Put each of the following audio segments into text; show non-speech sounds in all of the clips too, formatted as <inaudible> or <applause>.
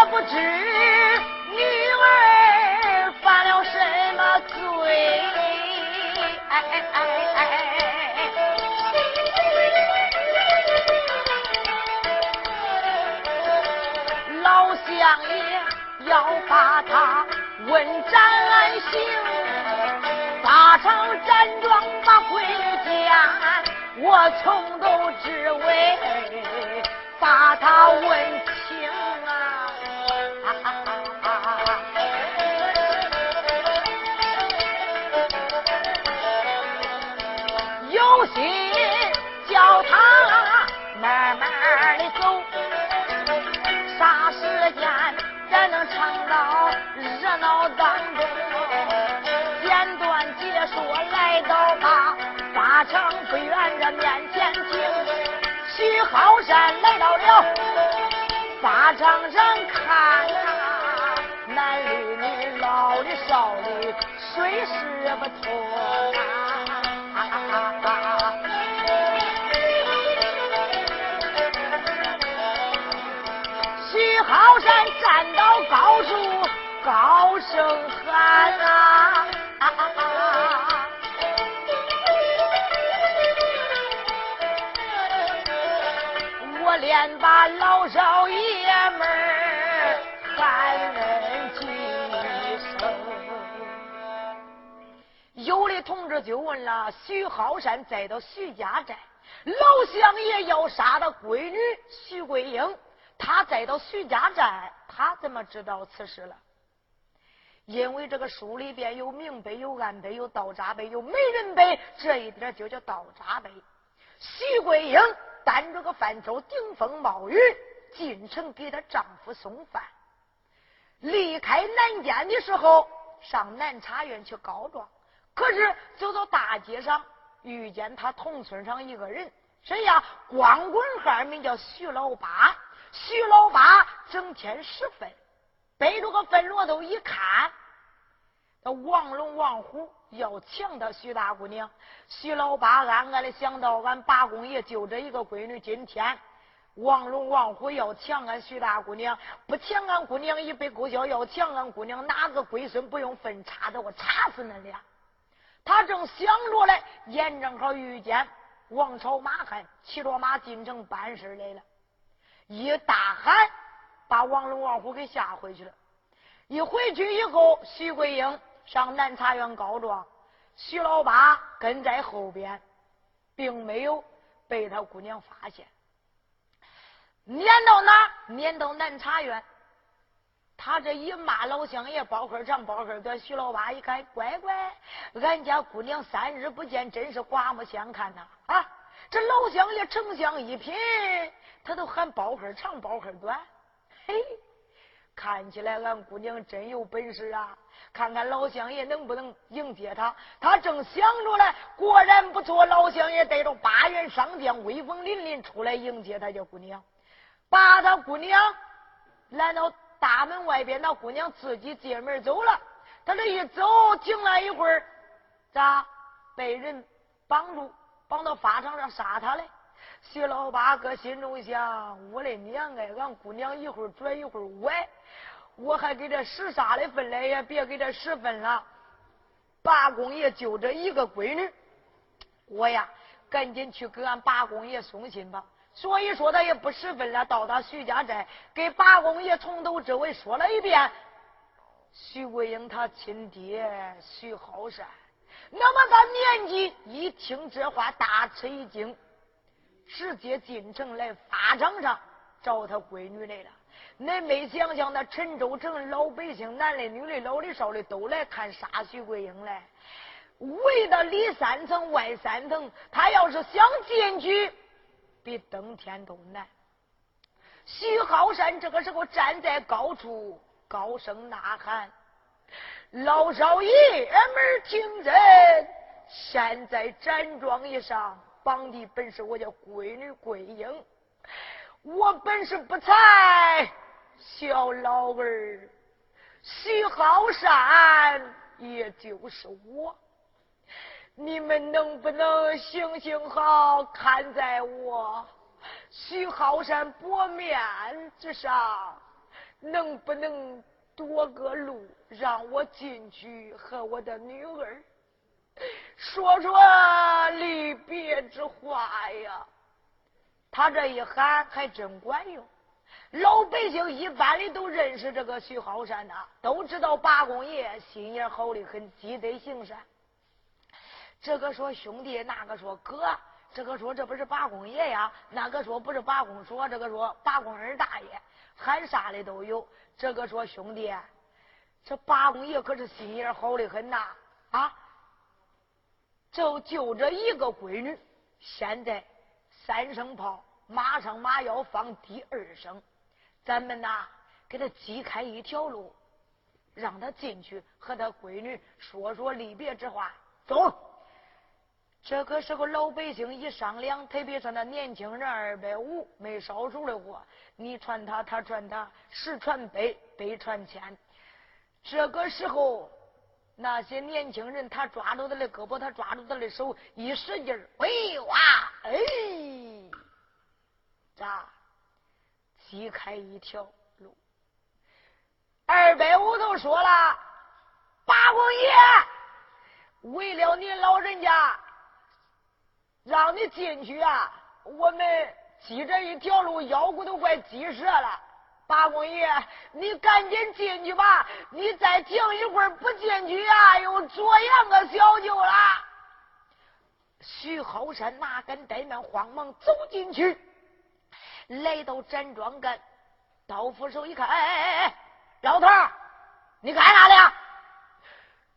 我不知女儿犯了什么罪，哎哎哎哎！老相爷要把他问斩刑，打上战状，把回家，我从头至尾把他问。说来到他法场不远这面前听，徐浩山来到了法场上看啊，男的女老的少的谁是不同啊？徐浩山站到高处，高声连把老少爷们儿喊几声。有的同志就问了：徐浩山再到徐家寨，老乡爷要杀他闺女徐桂英。他再到徐家寨，他怎么知道此事了？因为这个书里边有明碑、有暗碑、有道札碑、有美人碑，这一点就叫道札碑。徐桂英担着个饭抽顶风冒雨进城给她丈夫送饭，离开南监的时候上南茶院去告状，可是走到大街上遇见他同村上一个人，谁呀？光棍汉名叫徐老八。徐老八整天拾粪，背着个粪箩头一看，那王龙王虎要抢他徐大姑娘。徐老八暗暗的想到：俺八公爷就这一个闺女，今天王龙王虎要抢俺徐大姑娘，不抢俺姑娘一杯勾销，要抢俺姑娘，哪个龟孙不用粪叉子？我插死恁俩！他正想着嘞，眼正好遇见王朝马汉骑着马进城办事来了。一大喊，把王龙、王虎给吓回去了。一回去以后，徐桂英上南茶园告状，徐老八跟在后边，并没有被他姑娘发现。撵到哪？撵到南茶园。他这一骂老乡爷，包黑长，包黑短。徐老八一看，乖乖，俺家姑娘三日不见，真是刮目相看呐！啊，这老乡爷丞相一品。他都喊包黑长，包黑短，嘿，看起来俺姑娘真有本事啊！看看老乡爷能不能迎接他。他正想着呢，果然不错，老乡爷带着八员上将，威风凛凛出来迎接他家姑娘，把他姑娘拦到大门外边，那姑娘自己进门走了。他这一走，停了一会儿，咋被人绑住，绑到法场上杀他嘞？徐老八搁心中想：我的娘哎，俺姑娘一会儿转一会儿歪，我还给这十杀的分来也别给这十分了。八公爷就这一个闺女，我呀赶紧去给俺八公爷送信吧。所以说他也不十分了，到达徐家寨，给八公爷从头至尾说了一遍。徐桂英他亲爹徐浩山，那么他年纪一听这话，大吃一惊。直接进城来法场上找他闺女来了。恁没想想，那陈州城老百姓，男的、女的、老的、少的，都来看杀徐桂英来。围的里三层外三层，他要是想进去，比登天都难。徐浩山这个时候站在高处，高声呐喊：“老少爷们儿听真，现在站桩一上。”绑的本是我家闺女桂英，我本是不才，小老儿徐好山，也就是我。你们能不能行行好，看在我徐好山薄面子上，能不能多个路让我进去和我的女儿 <laughs> 说说离别之话呀？他这一喊还真管用，老百姓一般的都认识这个徐浩山呐，都知道八公爷心眼好的很，积德行善。这个说兄弟，那个说哥，这个说这不是八公爷呀，那个说不是八公说，这个说八公二大爷，喊啥的都有。这个说兄弟，这八公爷可是心眼好的很呐啊！就就这一个闺女，现在三声炮，马上马要放第二声，咱们呐给他挤开一条路，让他进去和他闺女说说离别之话，走。这个时候，老百姓一商量，特别是那年轻人二百五没烧熟的货，你传他，他传他，十传百，百传千。这个时候，那些年轻人他抓住他的胳膊，他抓住他的手，一使劲儿，喂哇，哎，咋？挤开一条路。二百五都说了，八公爷，为了您老人家。让你进去啊！我们挤这一条路，腰骨都快挤折了。八公爷，你赶紧进去吧！你再停一会儿不进去啊，又左阳个小舅了。徐好山哪敢怠慢，慌忙走进去，来到站桩跟刀斧手一看，哎哎哎哎，老头你干啥的？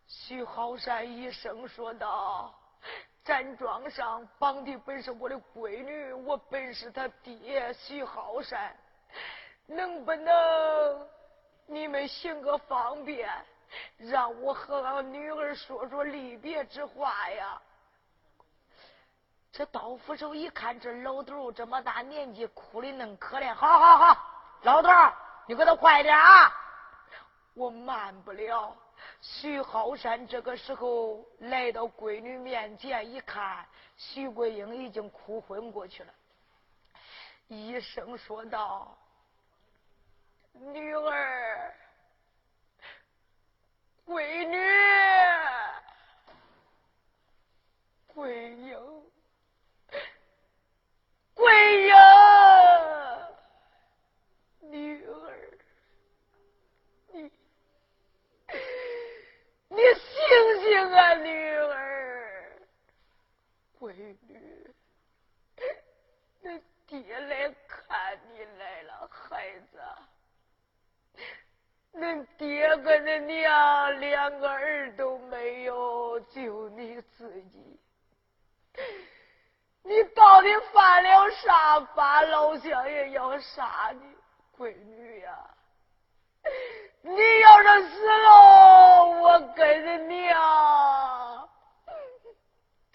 徐好山一声说道。站桩上绑的本是我的闺女，我本是他爹徐好山，能不能你们行个方便，让我和俺女儿说说离别之话呀？这刀斧手一看这老头这么大年纪，哭的恁可怜，好好好，老头你给他快点啊，我慢不了。徐浩山这个时候来到闺女面前，一看，徐桂英已经哭昏过去了，医生说道：“女儿，闺女，闺英，闺英，女儿。”你你醒醒啊，女儿，闺女，那爹来看你来了，孩子。恁爹跟恁娘两个儿都没有，就你自己。你到底犯了啥法？老乡爷要杀你，闺女呀！你要是死了，我跟着娘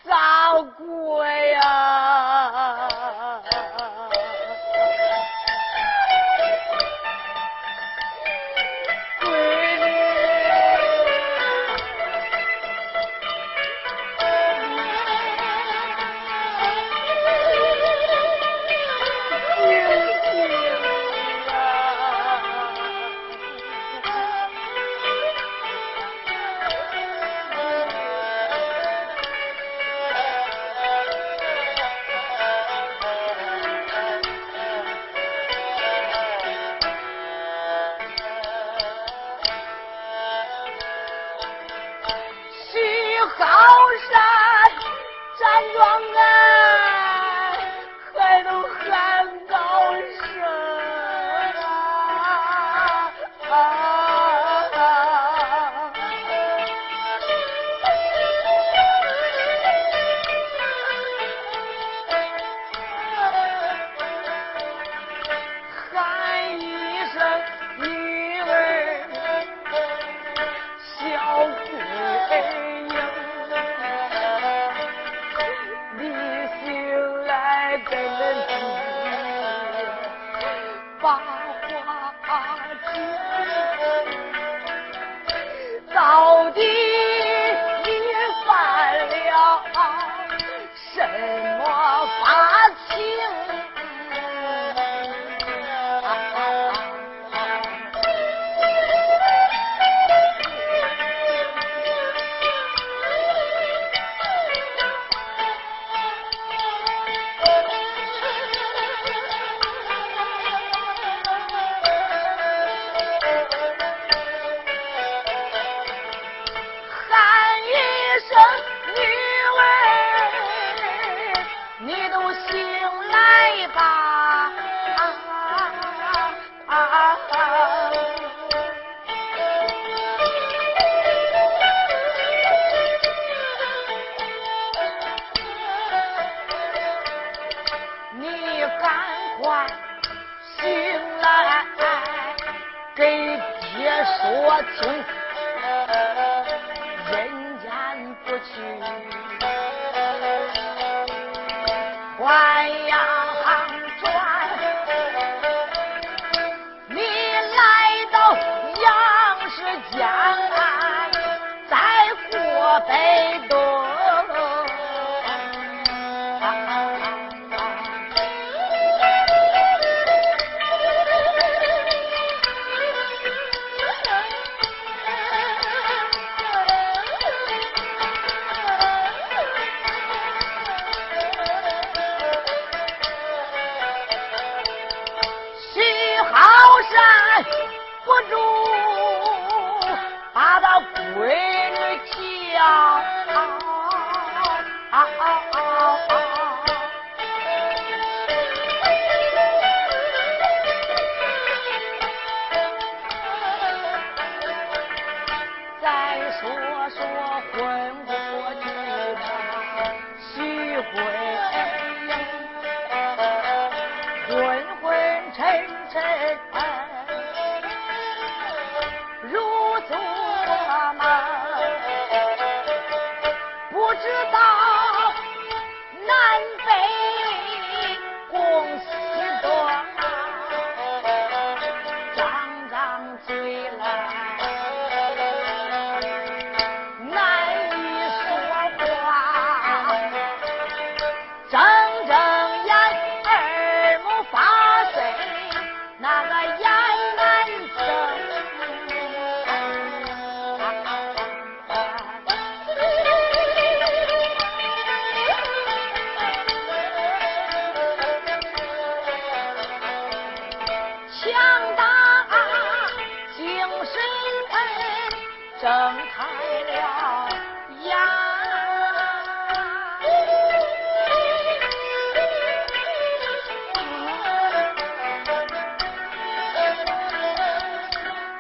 咋过呀？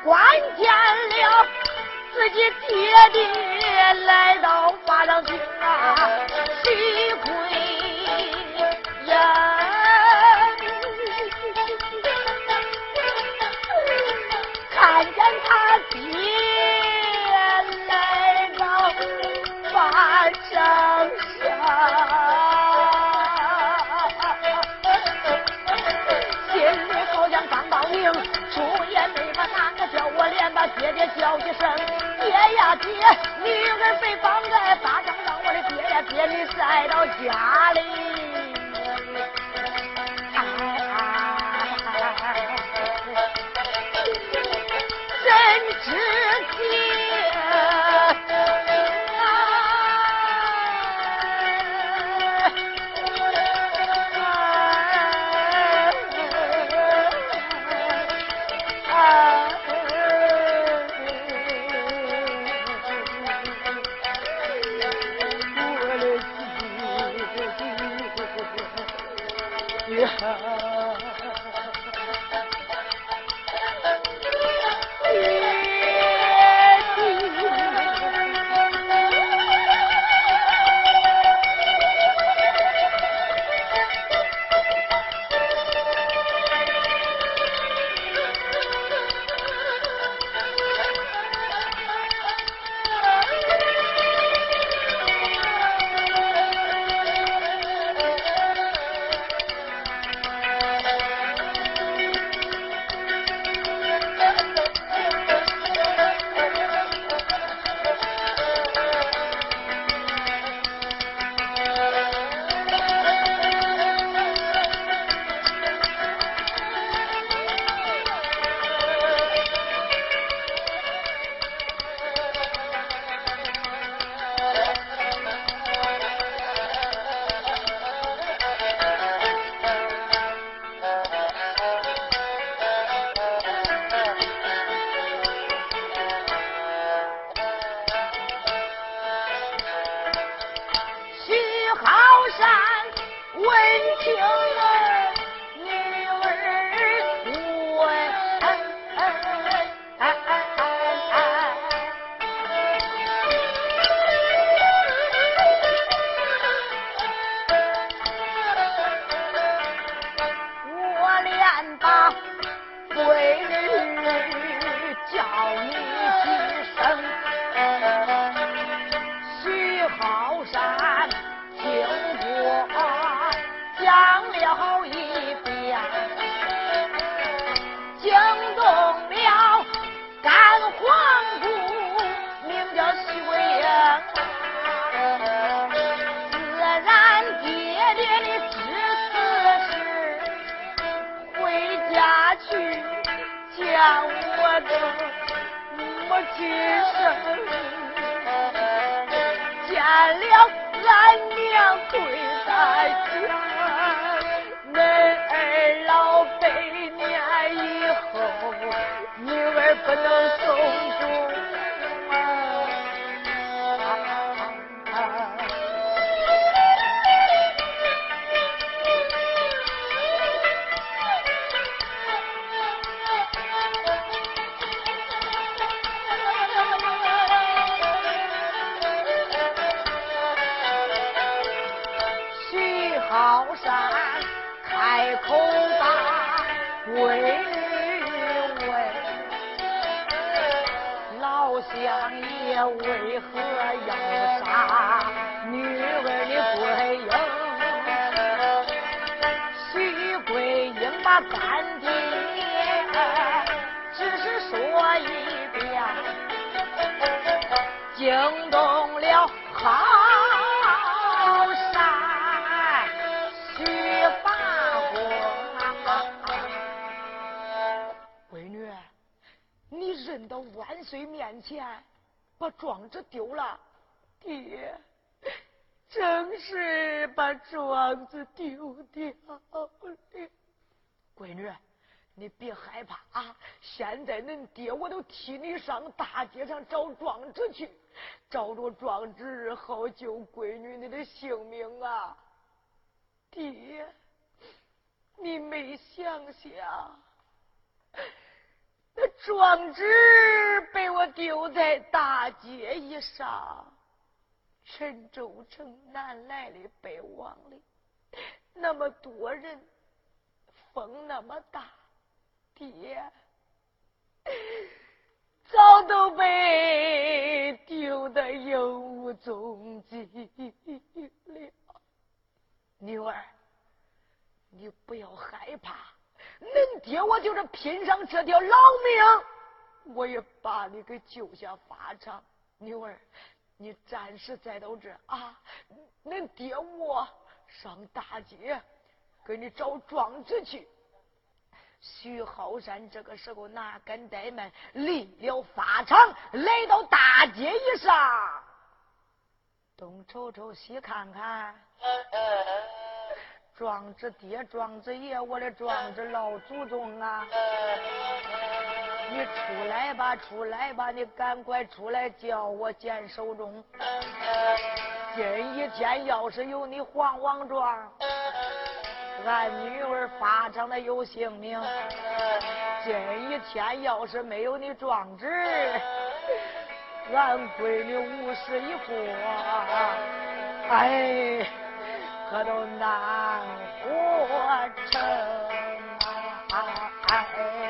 看见了自己爹爹来到法场去啊，是鬼人。看见他爹来到法场。爹爹叫一声，爹呀爹，女儿被绑在大帐上，我的爹呀爹，你带到家里。山经过讲了一遍，惊动了干黄姑，名叫秀英。自然爹爹的知此事，回家去见我的母亲生。了俺娘跪在家，恁二老百年以后，女儿不能送终。为何要杀女儿的鬼婴？徐桂英把咱爹只是说一遍，惊动了好山徐八公。闺女，你认到万岁面前？把庄子丢了，爹，真是把庄子丢掉了。闺女，你别害怕啊！现在恁爹我都替你上大街上找庄子去，找着庄子好救闺女你的性命啊！爹，你没想想？那 <laughs> 壮志被我丢在大街一上，陈州城南来的北往的，那么多人，风那么大，爹早都被丢得有无踪迹了。女儿，你不要害怕。恁爹我就是拼上这条老命，我也把你给救下法场。女儿，你暂时再到这啊。恁爹我上大街给你找庄子去。徐浩山这个时候哪敢怠慢，离了法场，来到大街一上，东瞅瞅，西看看。庄子爹，庄子爷，我的庄子老祖宗啊！你出来吧，出来吧，你赶快出来叫我见守中。今一天要是有你黄王庄，俺女儿发长的有性命；今一天要是没有你庄子，俺闺女无事一过。哎。可都难活成啊！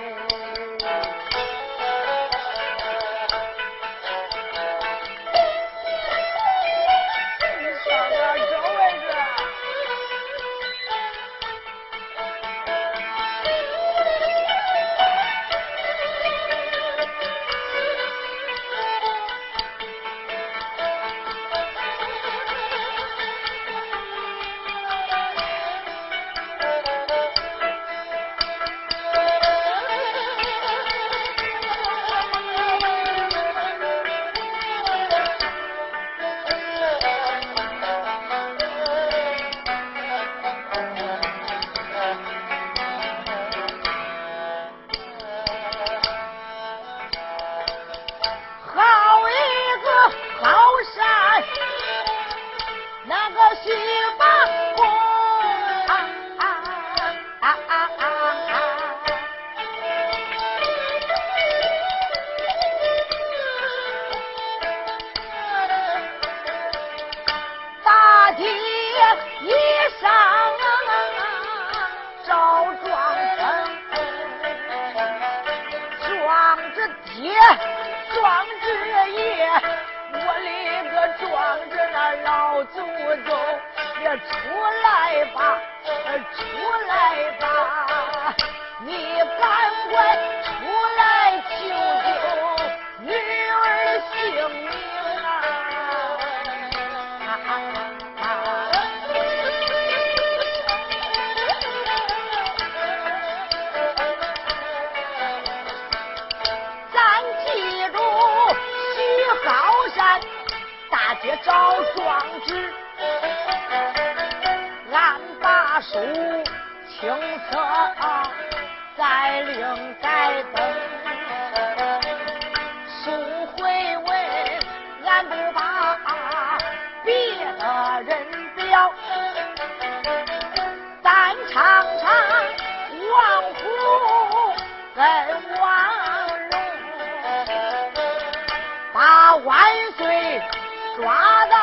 抓到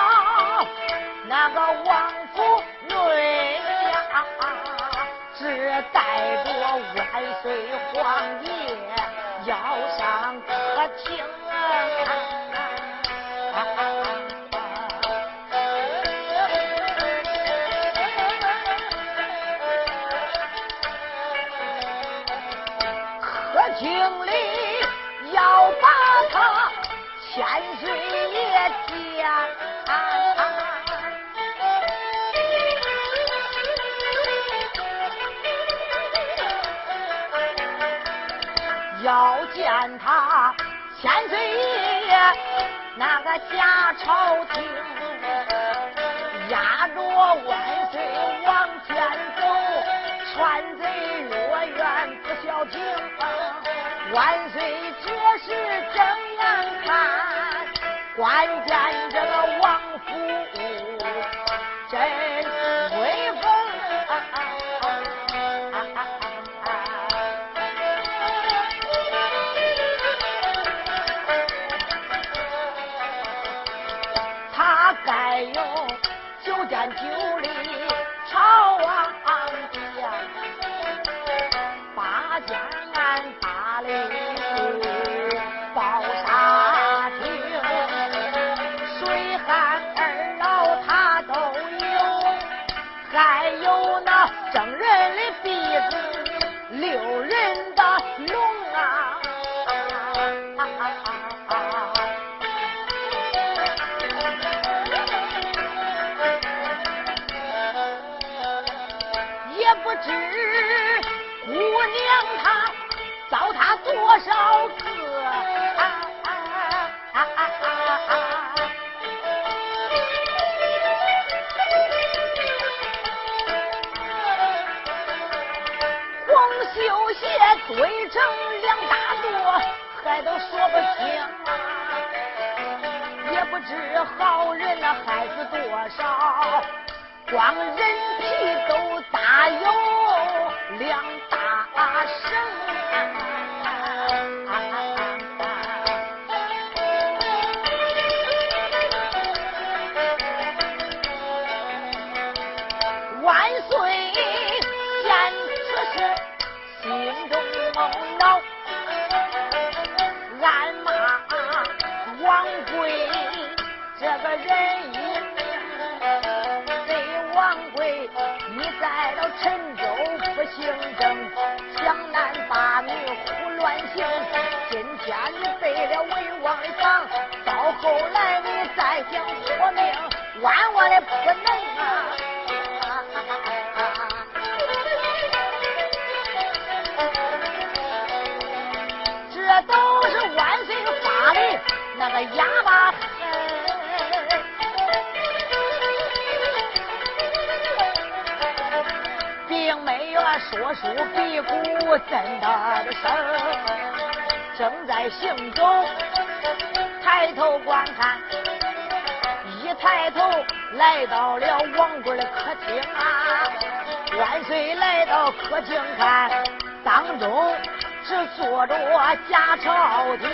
那个王府内呀，只带着万岁皇爷假朝廷，压着万岁往前走，穿贼若愿不消停。万岁，这时睁眼看，关键这个王府该有九间九里朝王家，八间堆成两大垛，还都说不清啊！也不知好人那害死多少，光人皮都大有两大绳。这个人命，贼王贵，你在了陈州不姓郑，江南八女胡乱行。今天你背了文王的房，到后来你再想活命，万万的不能啊！这都是万岁发的那个哑巴。说书比鼓真的声，正在行走，抬头观看，一抬头来到了王贵的客厅啊！万岁来到客厅看，当中只坐着假朝廷，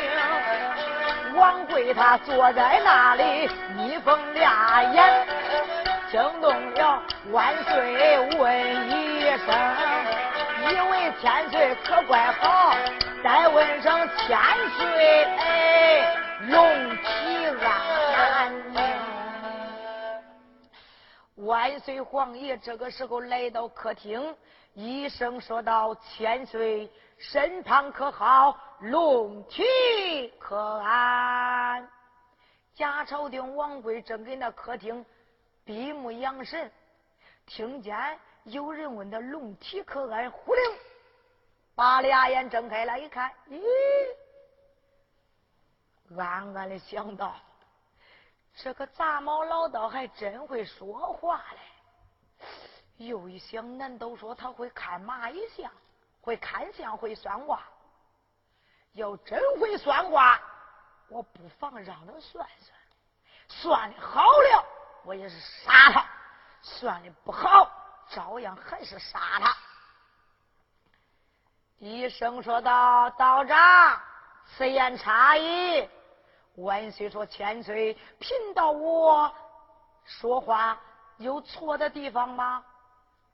王贵他坐在那里眯缝俩眼，惊动了万岁问一声。以为千岁可怪好，再问声千岁，哎，龙体安。万岁皇爷这个时候来到客厅，一声说道：“千岁身旁可好？龙体可安？”贾朝廷王贵正给那客厅闭目养神，听见。有人问他龙体可安？忽灵，把俩眼睁开了，一看，咦，暗暗的想到，这个杂毛老道还真会说话嘞！又一想，难道说他会看马一相，会看相，会算卦？要真会算卦，我不妨让他算算。算的好了，我也是杀他；算的不好，照样还是杀他。医生说道：“道长，此言差矣。”万岁说：“千岁，贫道我说话有错的地方吗？”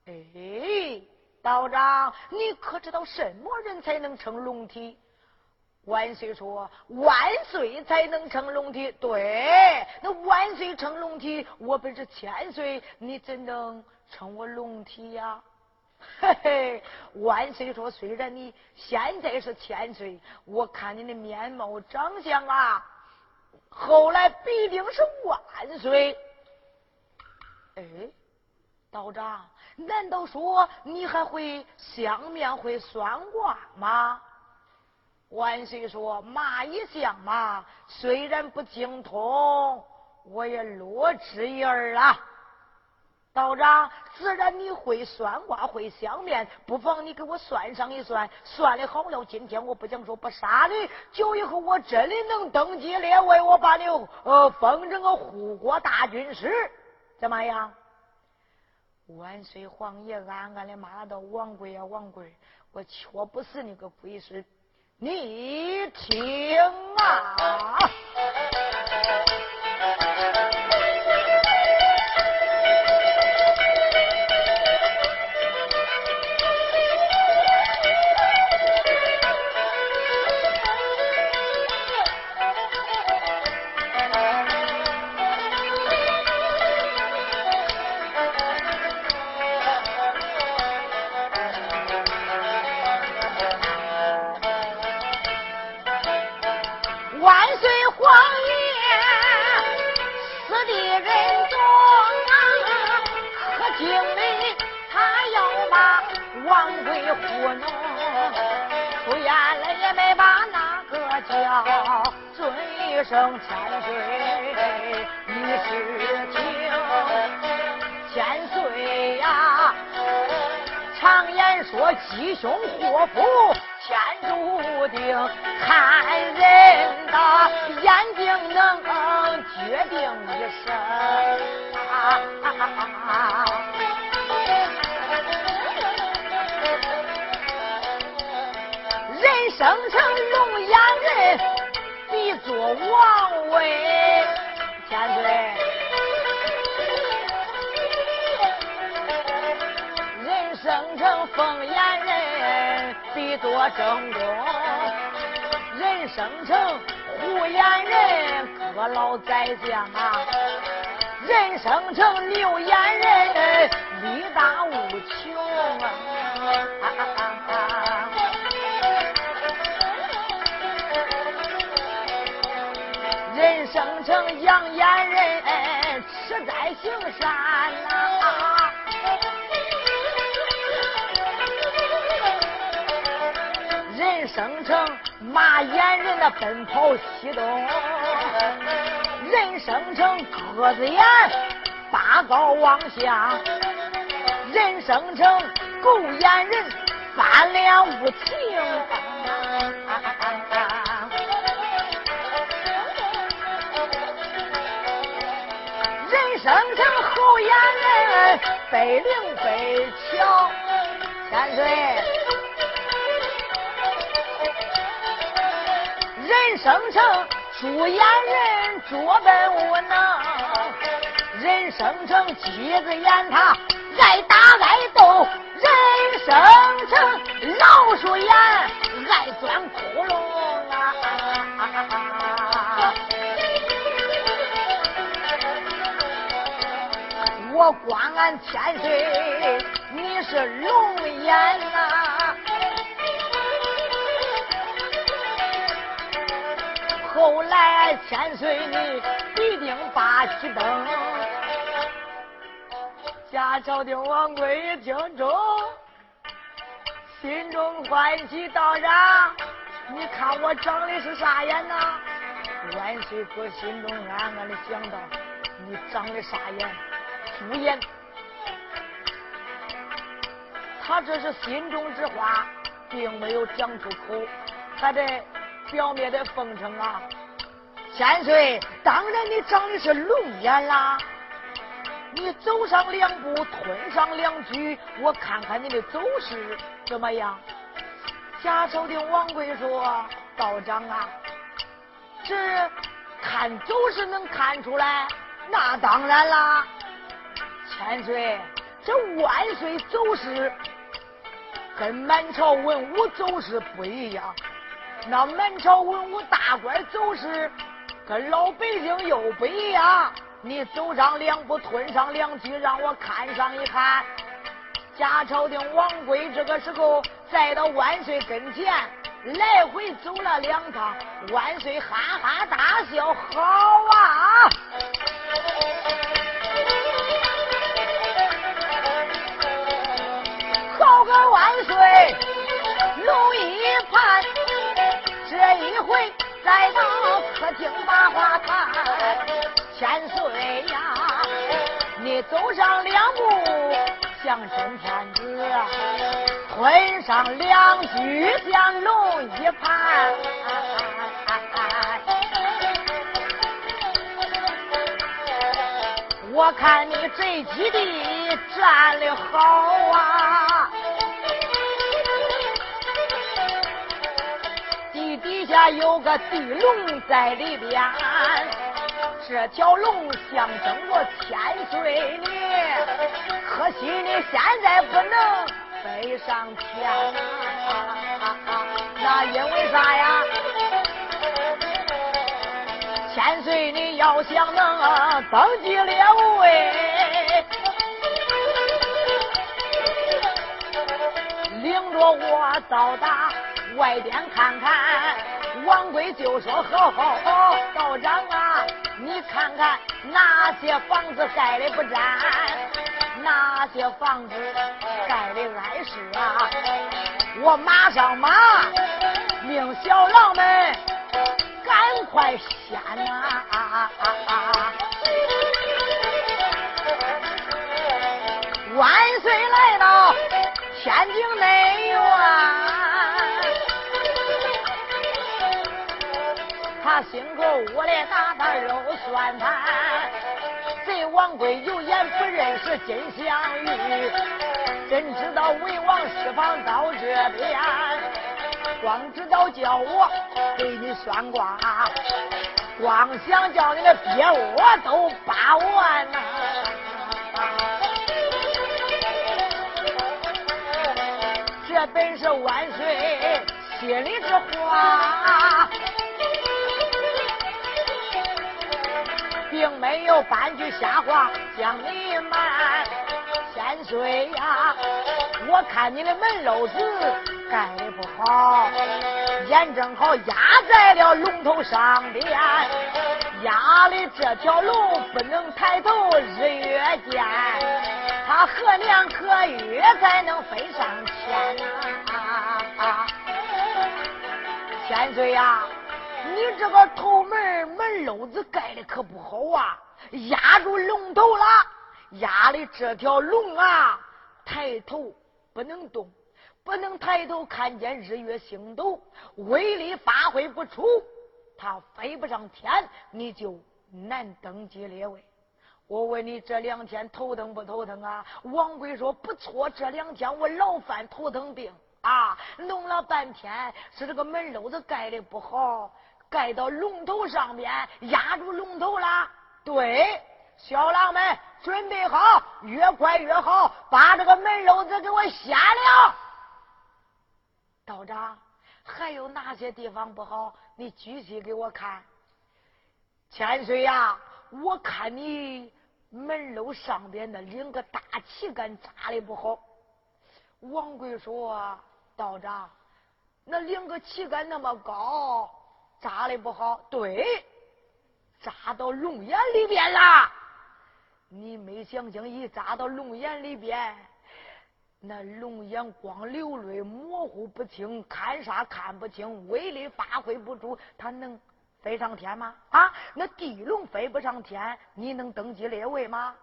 哎，道长，你可知道什么人才能成龙体？万岁说：“万岁才能成龙体。”对，那万岁成龙体，我本是千岁，你怎能称我龙体呀？<laughs> 嘿嘿，万岁说：“虽然你现在是千岁，我看你的面貌长相啊，后来必定是万岁。”哎，道长，难道说你还会相面会算卦吗？万岁说：“马一相嘛，虽然不精通，我也略知一二啊。”道长，自然你会算卦，会相面，不妨你给我算上一算。算的好了，今天我不讲说不杀你，就以后我真的能登基列位，我把你呃封成个护国大军师，怎么样？万岁皇爷暗暗的骂道：“王贵啊，王贵，我却不是你个鬼孙，你听啊！”声千岁，你是听千岁呀！常言说吉凶祸福天注定，看人的眼睛能决定一生。<laughs> 人生成龙眼人。我王位，千岁。人生成凤眼人，必多争功；人生成虎眼人，可老宰相啊；人生成牛眼人，力大无穷啊。生成养眼人，吃在行善呐；人生成马眼人的奔跑西东；人生成鸽子眼，八高望乡；人生成狗眼人，翻脸无情。生成猴眼人，背灵背巧，千岁。人生成猪眼人，拙笨无能；人生成鸡子眼，他。爱打爱斗；人生成老鼠眼，爱钻窟窿。我光俺千岁，你是龙眼呐。后来千岁你必定把旗登，家朝廷王贵一听中，心中欢喜道长，你看我长的是啥眼呐？万岁哥心中暗暗的想到：你长的啥眼？敷衍。他这是心中之话，并没有讲出口。他这表面的奉承啊，千岁，当然你长的是龙眼啦。你走上两步，吞上两句，我看看你的走势怎么样？贾朝的王贵说：“道长啊，这看走势能看出来？那当然啦，千岁，这万岁走势跟满朝文武走势不一样。那满朝文武大官走势跟老百姓又不一样。”你走上两步，吞上两句，让我看上一看。贾朝廷王贵这个时候再到万岁跟前，来回走了两趟。万岁哈哈大笑：“好啊！好个万岁，龙一盘，这一回再到客厅把话谈。”千岁呀，你走上两步像真天子，吞上两句像龙一盘。我看你这几地站的好啊，家有个地龙在里边。这条龙象征我千岁呢，可惜你现在不能飞上天。那因为啥呀？千岁你要想能登基列位，领着我到达外边看看。王贵就说：“好好好，道长啊。”你看看哪些房子盖的不沾，哪些房子盖的碍事啊！我马上马命小郎们赶快掀呐！万岁来了心口窝里打打肉酸炭，贼王贵有眼不认识金镶玉，真知道魏王释放到这边，光知道叫我给你算卦，光想叫你的爹我都八万呐！这本是万岁心里之话。并没有半句瞎话将你瞒，千岁呀！我看你的门楼子盖的不好，眼正好压在了龙头上边，压的这条龙不能抬头日月见，他何年何月才能飞上天啊？千岁呀！你这个头门门篓子盖的可不好啊，压住龙头了，压的这条龙啊，抬头不能动，不能抬头看见日月星斗，威力发挥不出，它飞不上天，你就难登基列位。我问你这两天头疼不头疼啊？王贵说不错，这两天我老犯头疼病啊，弄了半天是这个门篓子盖的不好。盖到龙头上面，压住龙头了。对，小郎们准备好，越快越好，把这个门篓子给我掀了。道长，还有哪些地方不好？你具体给我看。千岁呀，我看你门楼上边的两个大旗杆扎的不好。王贵说：“道长，那两个旗杆那么高。”扎的不好，对，扎到龙眼里边了。你没想清，一扎到龙眼里边，那龙眼光流泪，模糊不清，看啥看不清，威力发挥不出，他能飞上天吗？啊，那地龙飞不上天，你能登基列位吗？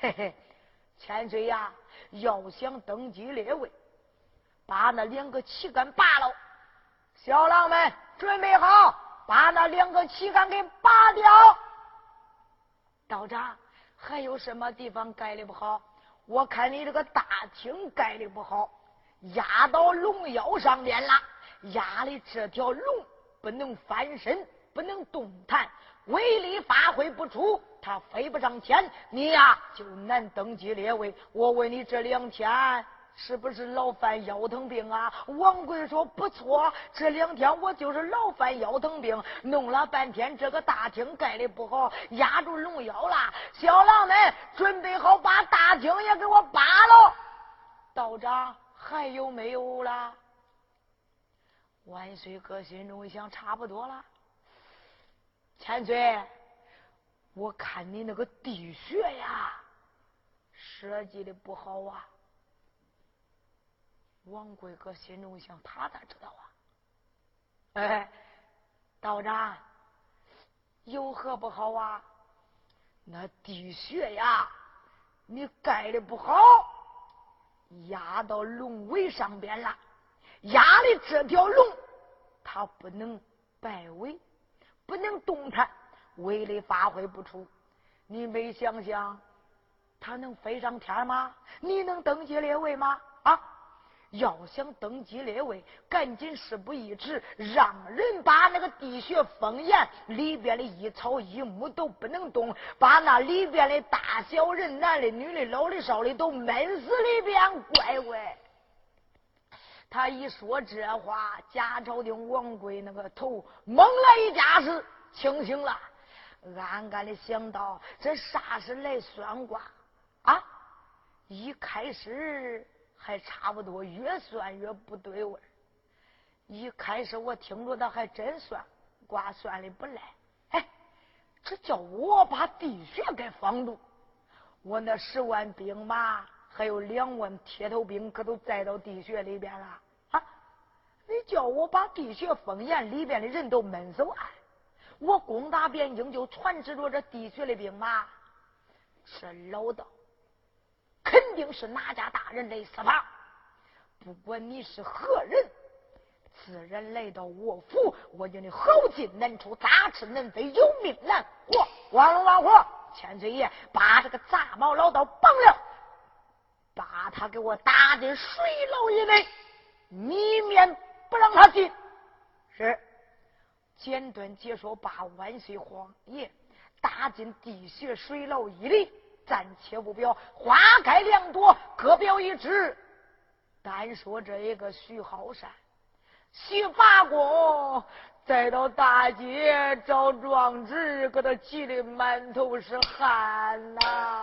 嘿嘿，千岁呀，要想登基列位，把那两个旗杆拔了。小郎们准备好，把那两个旗杆给拔掉。道长，还有什么地方盖的不好？我看你这个大厅盖的不好，压到龙腰上边了，压的这条龙不能翻身。不能动弹，威力发挥不出，它飞不上天，你呀就难登基列位。我问你这两天是不是老犯腰疼病啊？王贵说不错，这两天我就是老犯腰疼病，弄了半天这个大厅盖的不好，压住龙腰了。小郎们准备好，把大厅也给我扒了。道长还有没有了？万岁哥心中一想，差不多了。千岁，我看你那个地穴呀，设计的不好啊。王贵哥心中想，他咋知道啊？哎，道长，有何不好啊？那地穴呀，你盖的不好，压到龙尾上边了，压的这条龙，它不能摆尾。不能动弹，威力发挥不出。你没想想，他能飞上天吗？你能登基列位吗？要想登基列位，赶紧事不宜迟，让人把那个地穴封严，里边的一草一木都不能动，把那里边的大小人、男的、女的、老的、少的都闷死里边。乖乖！他一说这话，贾朝廷王贵那个头猛了一架势，清醒了，暗暗的想到：这啥是来算卦啊？一开始还差不多，越算越不对味儿一开始我听着他还真算卦算的不赖，哎，这叫我把地穴给封住，我那十万兵马。还有两万铁头兵，可都栽到地穴里边了啊！你叫我把地穴封严，里边的人都闷死完，我攻打汴京就传旨着这地穴的兵马。这老道肯定是哪家大人来私访，不管你是何人，自然来到我府，我叫你好进难出，大吃难飞，有命难活。王龙王虎，千岁爷把这个杂毛老道绑了。把他给我打进水牢以内，里面不让他进。是，简短解说，把万岁皇爷打进地穴水牢以里，暂且不表，花开两朵，各表一枝。单说这一个徐浩山，徐八公，再到大街找壮志，给他急的满头是汗呐。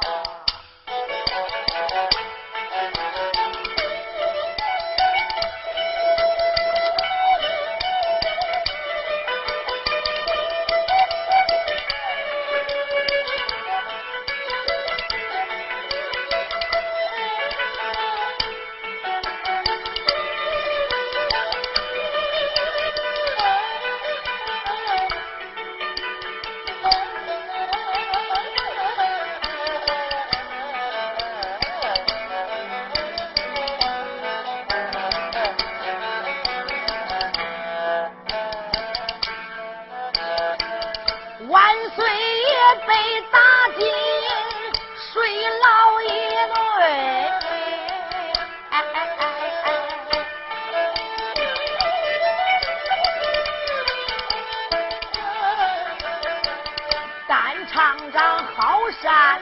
战、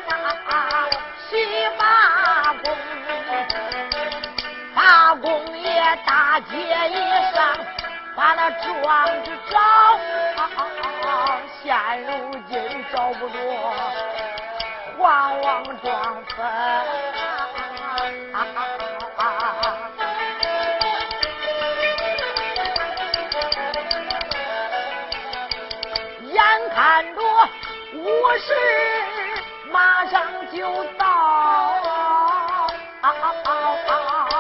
西八公，八公爷大街一上把那庄子找、现如今找不着黄王庄坟。眼看着五十马上就到。啊啊啊啊啊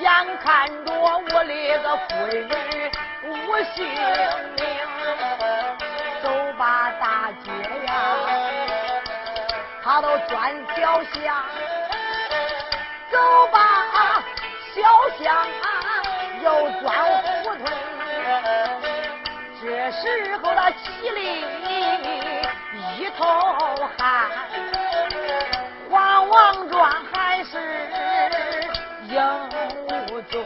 眼看着我的个夫人无性命，走吧大姐呀，他都转小巷，走吧小巷啊，又转胡同。这时候他气里一头汗，黄王庄还是应无中。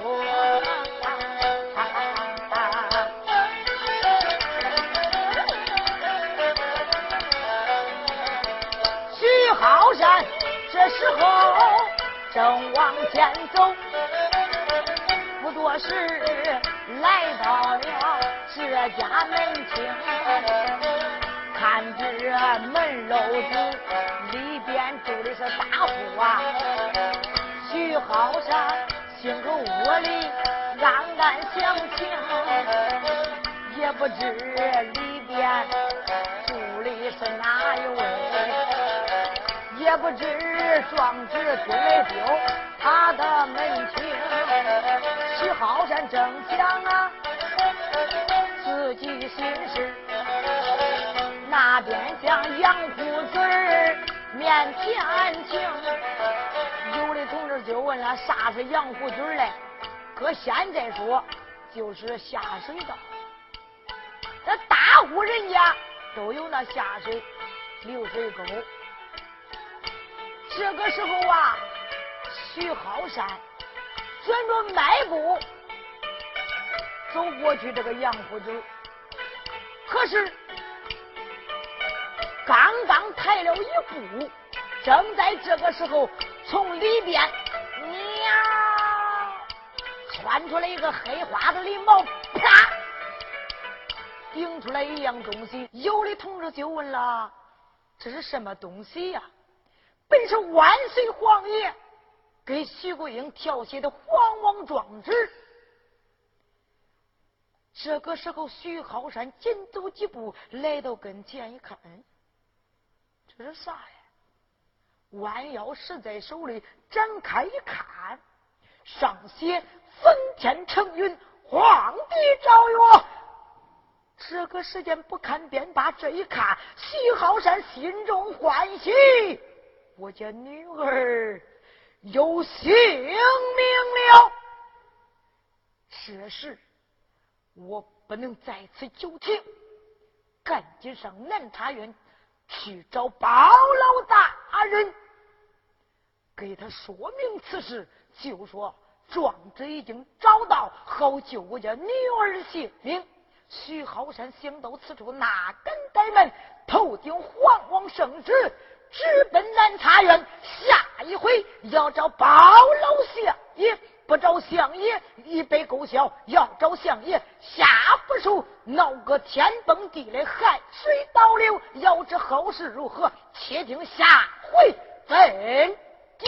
徐好山这时候正往前走，不多时来到了这家门厅，看这门楼子里边住的是大户啊。徐好山进个屋里暗暗想情，也不知里边住的是哪一位，也不知壮志丢没丢他的门庭。徐好山正想啊，自己的心事，那边向杨虎嘴儿面前请。有的同志就问了，啥是羊胡嘴嘞？搁现在说，就是下水道。这大户人家都有那下水流水沟。这个时候啊，徐好山转着迈步走过去这个杨胡子，可是刚刚抬了一步，正在这个时候。从里边，喵，窜出来一个黑花的狸猫，啪，顶出来一样东西。有的同志就问了：“这是什么东西呀？”本是万岁皇爷给徐桂英调写的皇王状纸。这个时候，徐浩山紧走几步来到跟前，一看，这是啥呀？弯腰拾在手里，展开一看，上写“焚天承运，皇帝诏曰”。这个时间不看便罢，这一看，徐浩山心中欢喜，我家女儿有性命了。这时我不能在此久停，赶紧上南茶园去找包老大人。给他说明此事，就说壮子已经找到，好救我家女儿性命。徐浩山想到此处，哪敢怠慢，头顶皇王圣旨，直奔南茶园。下一回要找包老相爷，不找相爷一杯勾销；要找相爷下不手，闹个天崩地裂，海水倒流。要知后事如何，且听下回分。解